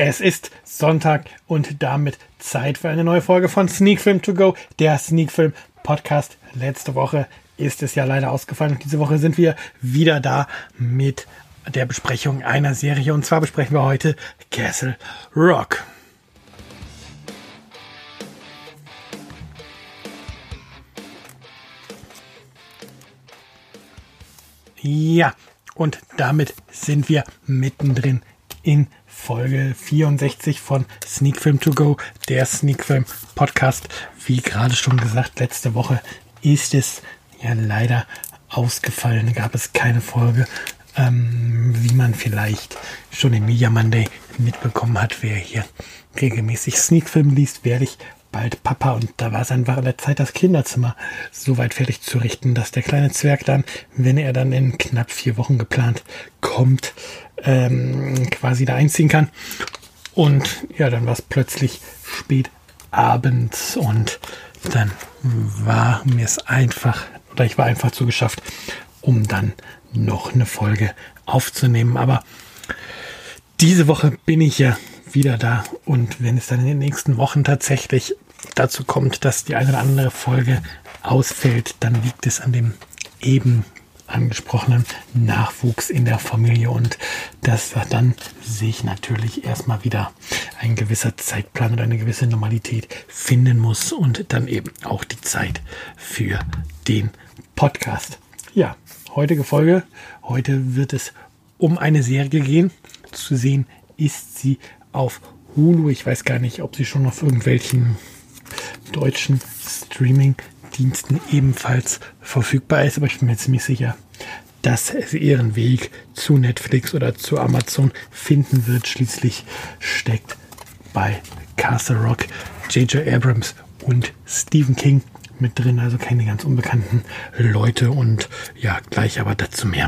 Es ist Sonntag und damit Zeit für eine neue Folge von Sneak Film To Go, der Sneak Film Podcast. Letzte Woche ist es ja leider ausgefallen und diese Woche sind wir wieder da mit der Besprechung einer Serie und zwar besprechen wir heute Castle Rock. Ja, und damit sind wir mittendrin in Folge 64 von Sneak Film To Go, der Sneak Film Podcast. Wie gerade schon gesagt, letzte Woche ist es ja leider ausgefallen. Gab es keine Folge. Ähm, wie man vielleicht schon im Media Monday mitbekommen hat, wer hier regelmäßig Sneak Film liest, werde ich bald Papa und da war es einfach an der Zeit, das Kinderzimmer so weit fertig zu richten, dass der kleine Zwerg dann, wenn er dann in knapp vier Wochen geplant kommt, ähm, quasi da einziehen kann. Und ja, dann war es plötzlich spät abends und dann war mir es einfach, oder ich war einfach zu geschafft, um dann noch eine Folge aufzunehmen. Aber diese Woche bin ich ja wieder da und wenn es dann in den nächsten Wochen tatsächlich dazu kommt, dass die eine oder andere Folge ausfällt, dann liegt es an dem eben angesprochenen Nachwuchs in der Familie und dass dann sich natürlich erstmal wieder ein gewisser Zeitplan oder eine gewisse Normalität finden muss und dann eben auch die Zeit für den Podcast. Ja, heutige Folge. Heute wird es um eine Serie gehen. Zu sehen ist sie auf Hulu. Ich weiß gar nicht, ob sie schon auf irgendwelchen deutschen Streaming-Diensten ebenfalls verfügbar ist, aber ich bin mir ziemlich sicher, dass es ihren Weg zu Netflix oder zu Amazon finden wird. Schließlich steckt bei Castle Rock J.J. Abrams und Stephen King mit drin, also keine ganz unbekannten Leute und ja, gleich aber dazu mehr.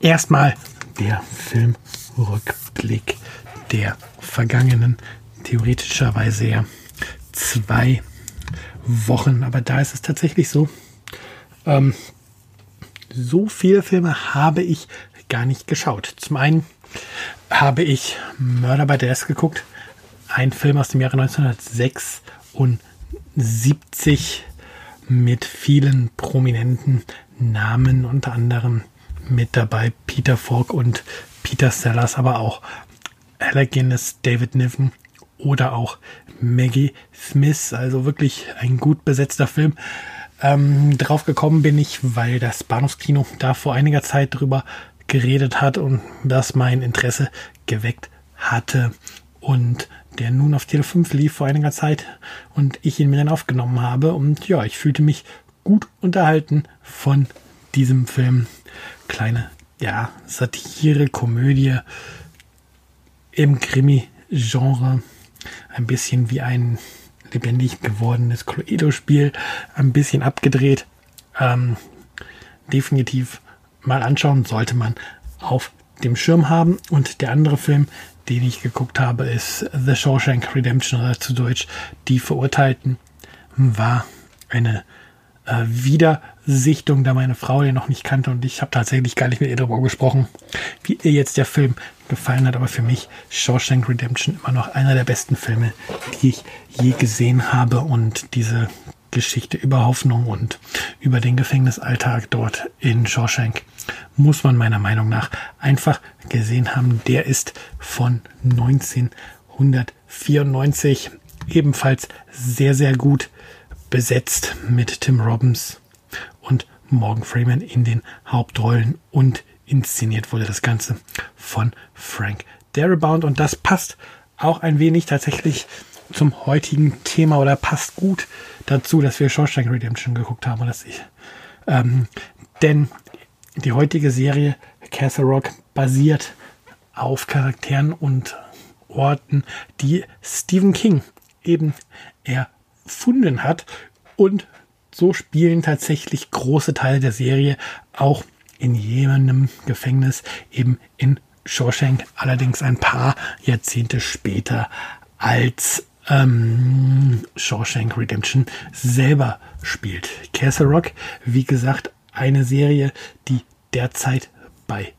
Erstmal der Filmrückblick der vergangenen, theoretischerweise ja zwei Wochen. Aber da ist es tatsächlich so, ähm, so viele Filme habe ich gar nicht geschaut. Zum einen habe ich Mörder bei Desk geguckt, ein Film aus dem Jahre 1976 mit vielen prominenten Namen, unter anderem mit dabei Peter Falk und Peter Sellers, aber auch Alec Guinness, David Niven oder auch Maggie Smith. Also wirklich ein gut besetzter Film. Ähm, drauf gekommen bin ich, weil das Bahnhofskino da vor einiger Zeit drüber geredet hat und das mein Interesse geweckt hatte. Und der nun auf Tele 5 lief vor einiger Zeit und ich ihn mir dann aufgenommen habe. Und ja, ich fühlte mich gut unterhalten von diesem Film. Kleine, ja, Satire, Komödie im Krimi-Genre ein bisschen wie ein lebendig gewordenes Cluedo-Spiel, ein bisschen abgedreht. Ähm, definitiv mal anschauen, sollte man auf dem Schirm haben. Und der andere Film, den ich geguckt habe, ist The Shawshank Redemption oder zu Deutsch Die Verurteilten, war eine äh, Wiedersichtung, da meine Frau den noch nicht kannte und ich habe tatsächlich gar nicht mit ihr darüber gesprochen, wie ihr jetzt der Film gefallen hat. Aber für mich Shawshank Redemption immer noch einer der besten Filme, die ich je gesehen habe und diese Geschichte über Hoffnung und über den Gefängnisalltag dort in Shawshank muss man meiner Meinung nach einfach gesehen haben. Der ist von 1994 ebenfalls sehr, sehr gut besetzt mit Tim Robbins und Morgan Freeman in den Hauptrollen und inszeniert wurde das Ganze von Frank Darabont und das passt auch ein wenig tatsächlich zum heutigen Thema oder passt gut dazu, dass wir Shawshank Redemption geguckt haben dass ich, ähm, denn die heutige Serie Castle Rock basiert auf Charakteren und Orten, die Stephen King eben er erfunden hat. Und so spielen tatsächlich große Teile der Serie auch in jenem Gefängnis, eben in Shawshank, allerdings ein paar Jahrzehnte später als ähm, Shawshank Redemption selber spielt. Castle Rock, wie gesagt, eine Serie, die derzeit bei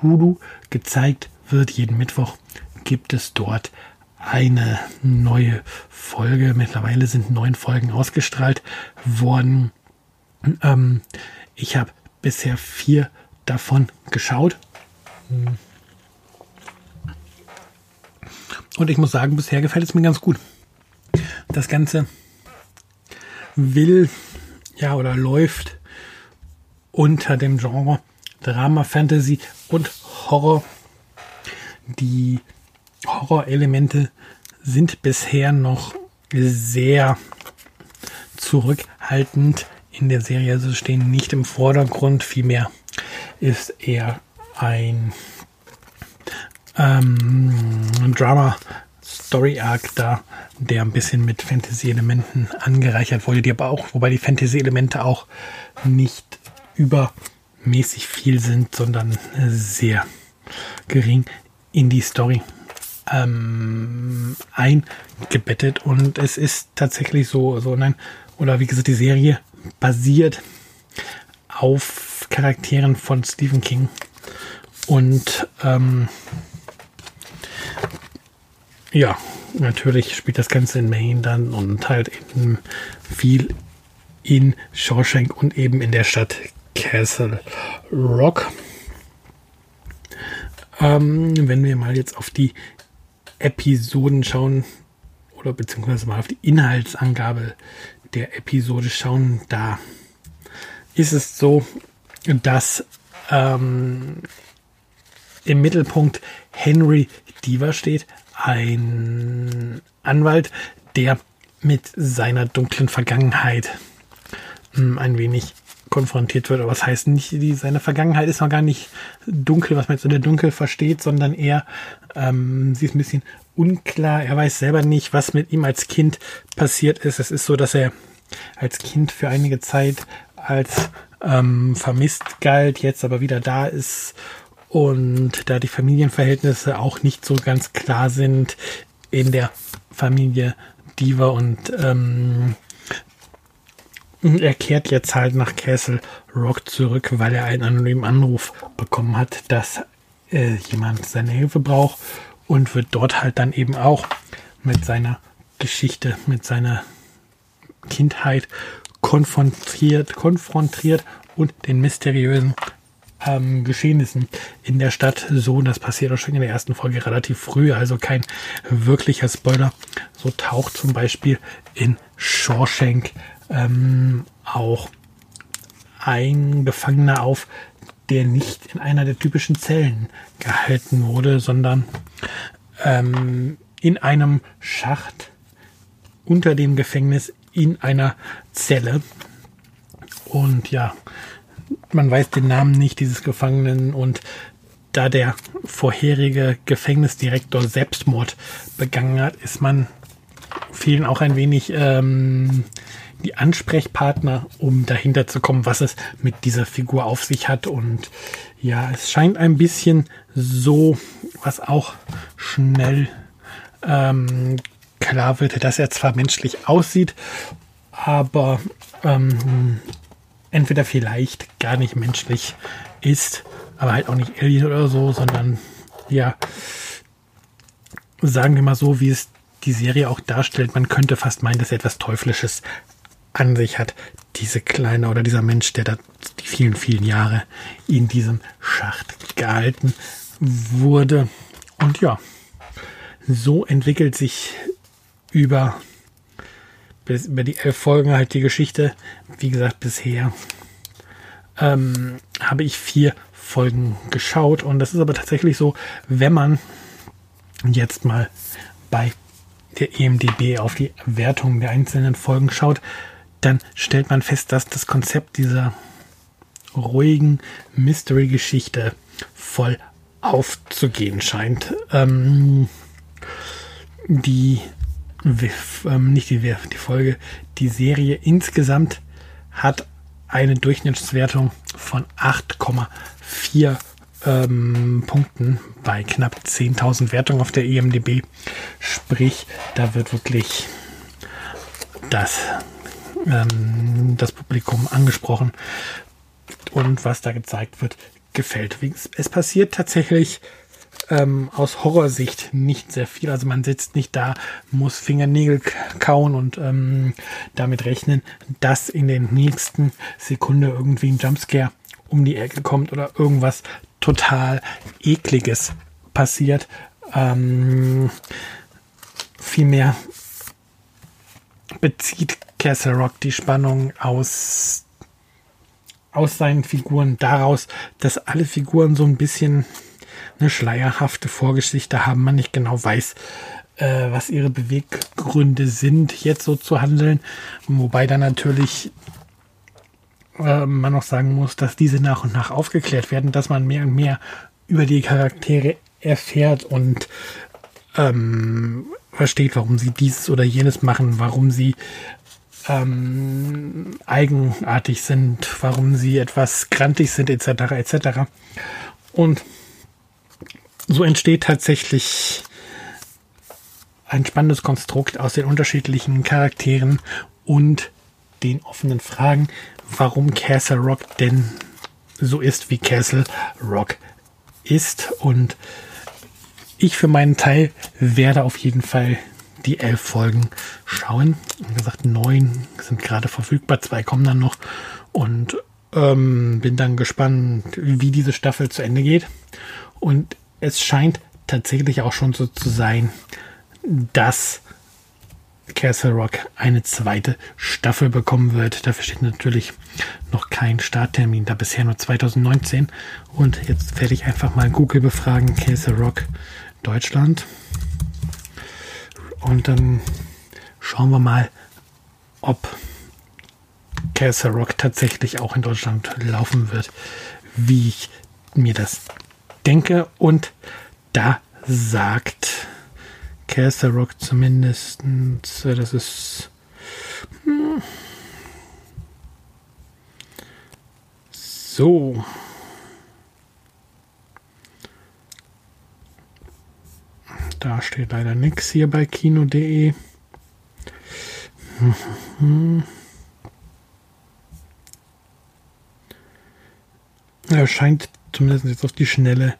Hulu gezeigt wird, jeden Mittwoch gibt es dort eine neue Folge. Mittlerweile sind neun Folgen ausgestrahlt worden. Ähm, ich habe bisher vier davon geschaut. Und ich muss sagen, bisher gefällt es mir ganz gut. Das Ganze will, ja, oder läuft unter dem Genre Drama, Fantasy und Horror. Die Horrorelemente sind bisher noch sehr zurückhaltend in der Serie. Also stehen nicht im Vordergrund, vielmehr ist eher ein ähm, Drama Story Arc da, der ein bisschen mit Fantasy-Elementen angereichert wurde, die aber auch, wobei die Fantasy-Elemente auch nicht übermäßig viel sind, sondern sehr gering in die Story ähm, eingebettet und es ist tatsächlich so, so nein, oder wie gesagt, die Serie basiert auf Charakteren von Stephen King und ähm, ja, natürlich spielt das Ganze in Maine dann und halt eben viel in Shawshank und eben in der Stadt Castle Rock. Ähm, wenn wir mal jetzt auf die Episoden schauen oder beziehungsweise mal auf die Inhaltsangabe der Episode schauen, da ist es so, dass ähm, im Mittelpunkt Henry Diva steht, ein Anwalt, der mit seiner dunklen Vergangenheit hm, ein wenig konfrontiert wird. Aber was heißt nicht, die, seine Vergangenheit ist noch gar nicht dunkel, was man jetzt unter dunkel versteht, sondern eher, ähm, sie ist ein bisschen unklar. Er weiß selber nicht, was mit ihm als Kind passiert ist. Es ist so, dass er als Kind für einige Zeit als ähm, vermisst galt, jetzt aber wieder da ist und da die Familienverhältnisse auch nicht so ganz klar sind in der Familie Diva und ähm, er kehrt jetzt halt nach Castle Rock zurück, weil er einen anonymen Anruf bekommen hat, dass äh, jemand seine Hilfe braucht und wird dort halt dann eben auch mit seiner Geschichte, mit seiner Kindheit konfrontiert, konfrontiert und den mysteriösen ähm, Geschehnissen in der Stadt. So, das passiert auch schon in der ersten Folge relativ früh, also kein wirklicher Spoiler. So taucht zum Beispiel in Shawshank ähm, auch ein Gefangener auf, der nicht in einer der typischen Zellen gehalten wurde, sondern ähm, in einem Schacht unter dem Gefängnis in einer Zelle. Und ja, man weiß den Namen nicht dieses Gefangenen und da der vorherige Gefängnisdirektor Selbstmord begangen hat, ist man vielen auch ein wenig ähm, die Ansprechpartner, um dahinter zu kommen, was es mit dieser Figur auf sich hat. Und ja, es scheint ein bisschen so, was auch schnell ähm, klar wird, dass er zwar menschlich aussieht, aber ähm, entweder vielleicht gar nicht menschlich ist, aber halt auch nicht Alien oder so, sondern ja, sagen wir mal so, wie es die Serie auch darstellt, man könnte fast meinen, dass er etwas Teuflisches an sich hat, diese kleine oder dieser Mensch, der da die vielen, vielen Jahre in diesem Schacht gehalten wurde. Und ja, so entwickelt sich über, über die elf Folgen halt die Geschichte. Wie gesagt, bisher ähm, habe ich vier Folgen geschaut. Und das ist aber tatsächlich so, wenn man jetzt mal bei der EMDB auf die Wertung der einzelnen Folgen schaut, dann stellt man fest, dass das Konzept dieser ruhigen Mystery-Geschichte voll aufzugehen scheint. Ähm, die, ähm, nicht die, die Folge, die Serie insgesamt hat eine Durchschnittswertung von 8,4 ähm, Punkten bei knapp 10.000 Wertungen auf der EMDB. Sprich, da wird wirklich das ähm, das Publikum angesprochen und was da gezeigt wird, gefällt. Es passiert tatsächlich ähm, aus Horrorsicht nicht sehr viel. Also man sitzt nicht da, muss Fingernägel kauen und ähm, damit rechnen, dass in den nächsten Sekunde irgendwie ein Jumpscare um die Ecke kommt oder irgendwas total ekliges passiert. Ähm, vielmehr bezieht Castle Rock die Spannung aus aus seinen Figuren daraus, dass alle Figuren so ein bisschen eine schleierhafte Vorgeschichte haben, man nicht genau weiß, äh, was ihre Beweggründe sind, jetzt so zu handeln. Wobei dann natürlich äh, man noch sagen muss, dass diese nach und nach aufgeklärt werden, dass man mehr und mehr über die Charaktere erfährt und ähm, versteht, warum sie dieses oder jenes machen, warum sie ähm, eigenartig sind, warum sie etwas grantig sind, etc. etc. Und so entsteht tatsächlich ein spannendes Konstrukt aus den unterschiedlichen Charakteren und den offenen Fragen, warum Castle Rock denn so ist, wie Castle Rock ist. Und ich für meinen Teil werde auf jeden Fall die elf Folgen schauen. Wie gesagt, neun sind gerade verfügbar, zwei kommen dann noch. Und ähm, bin dann gespannt, wie diese Staffel zu Ende geht. Und es scheint tatsächlich auch schon so zu sein, dass Castle Rock eine zweite Staffel bekommen wird. Dafür steht natürlich noch kein Starttermin, da bisher nur 2019. Und jetzt werde ich einfach mal Google befragen, Castle Rock Deutschland. Und dann schauen wir mal, ob Castle Rock tatsächlich auch in Deutschland laufen wird, wie ich mir das denke. Und da sagt Castle Rock zumindest, das ist hm, so. Da steht leider nichts hier bei kino.de. Er scheint zumindest jetzt auf die Schnelle,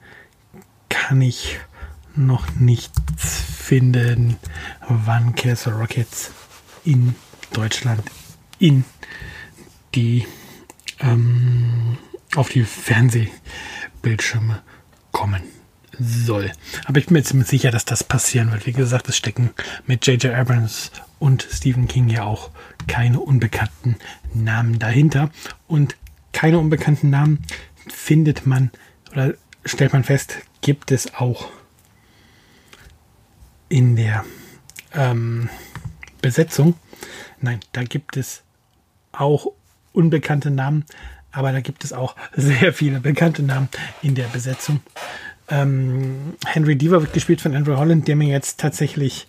kann ich noch nichts finden, wann Castle Rockets in Deutschland in die ähm, auf die Fernsehbildschirme kommen soll. Aber ich bin mir ziemlich sicher, dass das passieren wird. Wie gesagt, es stecken mit J.J. Abrams und Stephen King ja auch keine unbekannten Namen dahinter. Und keine unbekannten Namen findet man oder stellt man fest, gibt es auch in der ähm, Besetzung. Nein, da gibt es auch unbekannte Namen, aber da gibt es auch sehr viele bekannte Namen in der Besetzung. Ähm, Henry Deaver wird gespielt von Andrew Holland, der mir jetzt tatsächlich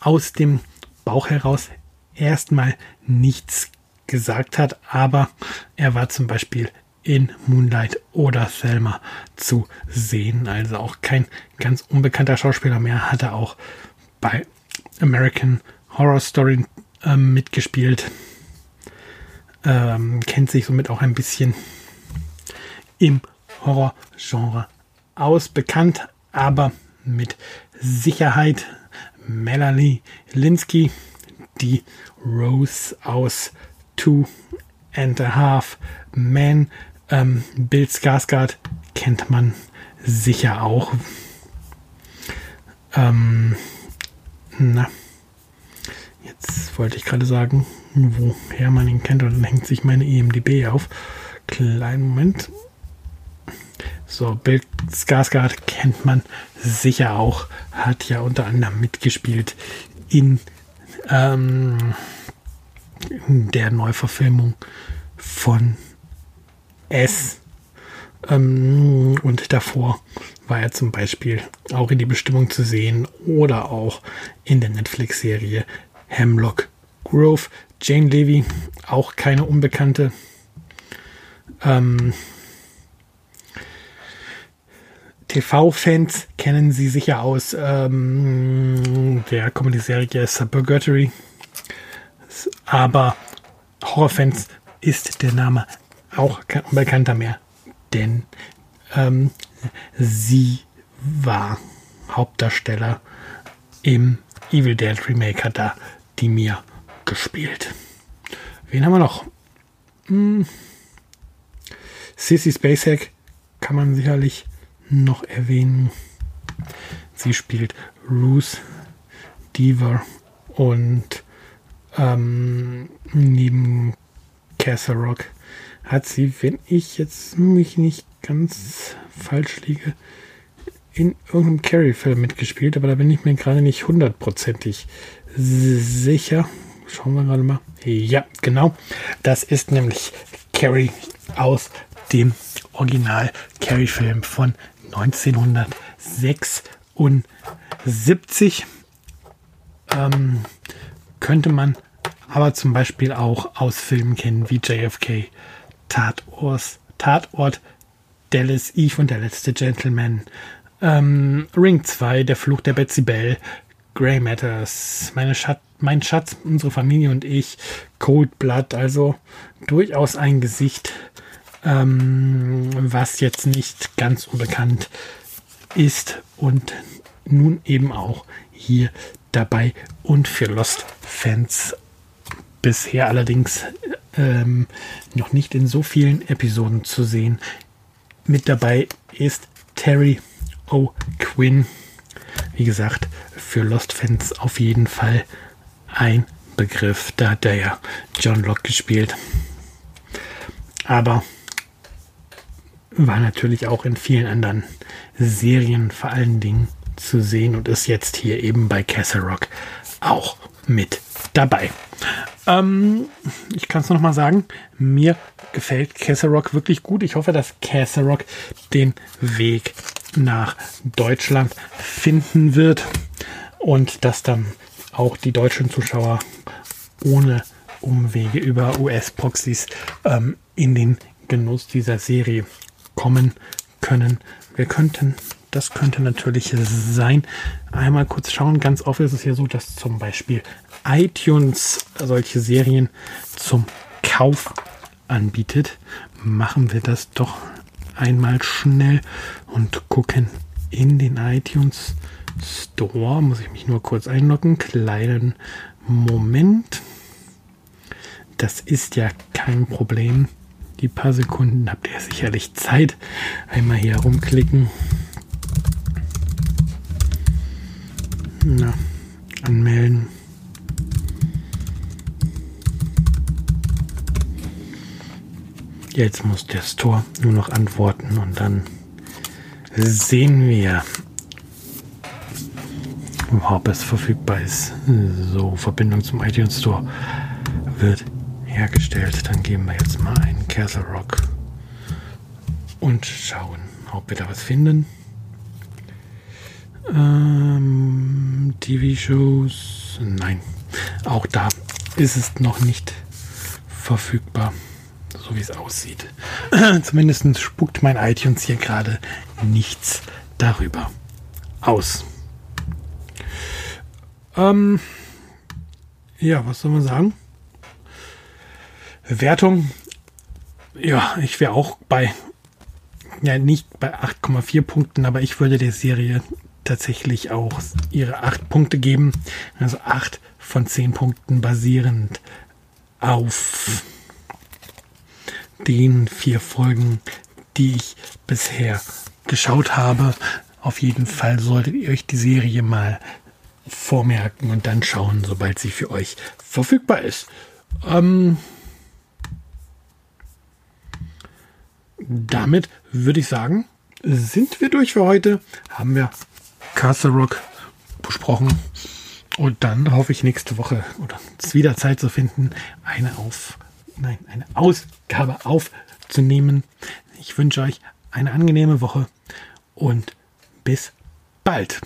aus dem Bauch heraus erstmal nichts gesagt hat, aber er war zum Beispiel in Moonlight oder Selma zu sehen. Also auch kein ganz unbekannter Schauspieler mehr, hat er auch bei American Horror Story ähm, mitgespielt. Ähm, kennt sich somit auch ein bisschen im Horror-Genre aus, bekannt, aber mit Sicherheit Melanie Linsky, die Rose aus Two and a Half Men. Ähm, Bill Skarsgård kennt man sicher auch. Ähm, na, jetzt wollte ich gerade sagen, woher man ihn kennt, und dann hängt sich meine EMDB auf. Kleinen Moment. So, Bill Skarsgård kennt man sicher auch, hat ja unter anderem mitgespielt in, ähm, der Neuverfilmung von S. Ähm, und davor war er zum Beispiel auch in die Bestimmung zu sehen oder auch in der Netflix-Serie Hemlock Grove. Jane Levy, auch keine Unbekannte. Ähm, TV-Fans kennen sie sicher aus ähm, der Comedy-Serie Suburgatory. Aber Horrorfans ist der Name auch kein Unbekannter mehr. Denn ähm, sie war Hauptdarsteller im Evil Dead Remake, hat da die Mia gespielt. Wen haben wir noch? Hm. Sissy Spacek kann man sicherlich noch erwähnen. Sie spielt Ruth Deaver und ähm, neben Castle Rock hat sie, wenn ich jetzt mich nicht ganz falsch liege, in irgendeinem Carrie-Film mitgespielt, aber da bin ich mir gerade nicht hundertprozentig sicher. Schauen wir gerade mal. Ja, genau. Das ist nämlich Carrie aus dem Original Carrie-Film von 1976. Ähm, könnte man aber zum Beispiel auch aus Filmen kennen wie JFK, Tatort, Tatort Dallas, Eve und der letzte Gentleman, ähm, Ring 2, Der Fluch der Betsy Bell, Grey Matters, meine Schat mein Schatz, unsere Familie und ich, Cold Blood, also durchaus ein Gesicht, ähm, was jetzt nicht ganz unbekannt ist und nun eben auch hier dabei und für Lost-Fans bisher allerdings ähm, noch nicht in so vielen Episoden zu sehen. Mit dabei ist Terry O'Quinn. Wie gesagt, für Lost-Fans auf jeden Fall ein Begriff. Da hat er ja John Locke gespielt. Aber war natürlich auch in vielen anderen Serien vor allen Dingen zu sehen und ist jetzt hier eben bei Castle Rock auch mit dabei. Ähm, ich kann es noch mal sagen, mir gefällt Castle Rock wirklich gut. Ich hoffe, dass Castle Rock den Weg nach Deutschland finden wird und dass dann auch die deutschen Zuschauer ohne Umwege über US-Proxys ähm, in den Genuss dieser Serie kommen können. Wir könnten, das könnte natürlich sein. Einmal kurz schauen. Ganz oft ist es ja so, dass zum Beispiel iTunes solche Serien zum Kauf anbietet. Machen wir das doch einmal schnell und gucken in den iTunes Store. Muss ich mich nur kurz einloggen. Kleinen Moment. Das ist ja kein Problem. Die paar Sekunden habt ihr sicherlich Zeit. Einmal hier rumklicken. Na, anmelden. Jetzt muss der Store nur noch antworten und dann sehen wir, ob es verfügbar ist. So, Verbindung zum iTunes Store wird hergestellt. Dann geben wir jetzt mal einen Castle Rock und schauen, ob wir da was finden. Ähm, TV-Shows, nein, auch da ist es noch nicht verfügbar, so wie es aussieht. Zumindest spuckt mein iTunes hier gerade nichts darüber aus. Ähm, ja, was soll man sagen? Wertung, ja, ich wäre auch bei, ja, nicht bei 8,4 Punkten, aber ich würde der Serie tatsächlich auch ihre 8 Punkte geben. Also 8 von 10 Punkten basierend auf den vier Folgen, die ich bisher geschaut habe. Auf jeden Fall solltet ihr euch die Serie mal vormerken und dann schauen, sobald sie für euch verfügbar ist. Ähm, damit würde ich sagen, sind wir durch für heute. Haben wir Castle Rock besprochen. Und dann hoffe ich nächste Woche oder wieder Zeit zu finden, eine auf, nein, eine Ausgabe aufzunehmen. Ich wünsche euch eine angenehme Woche und bis bald.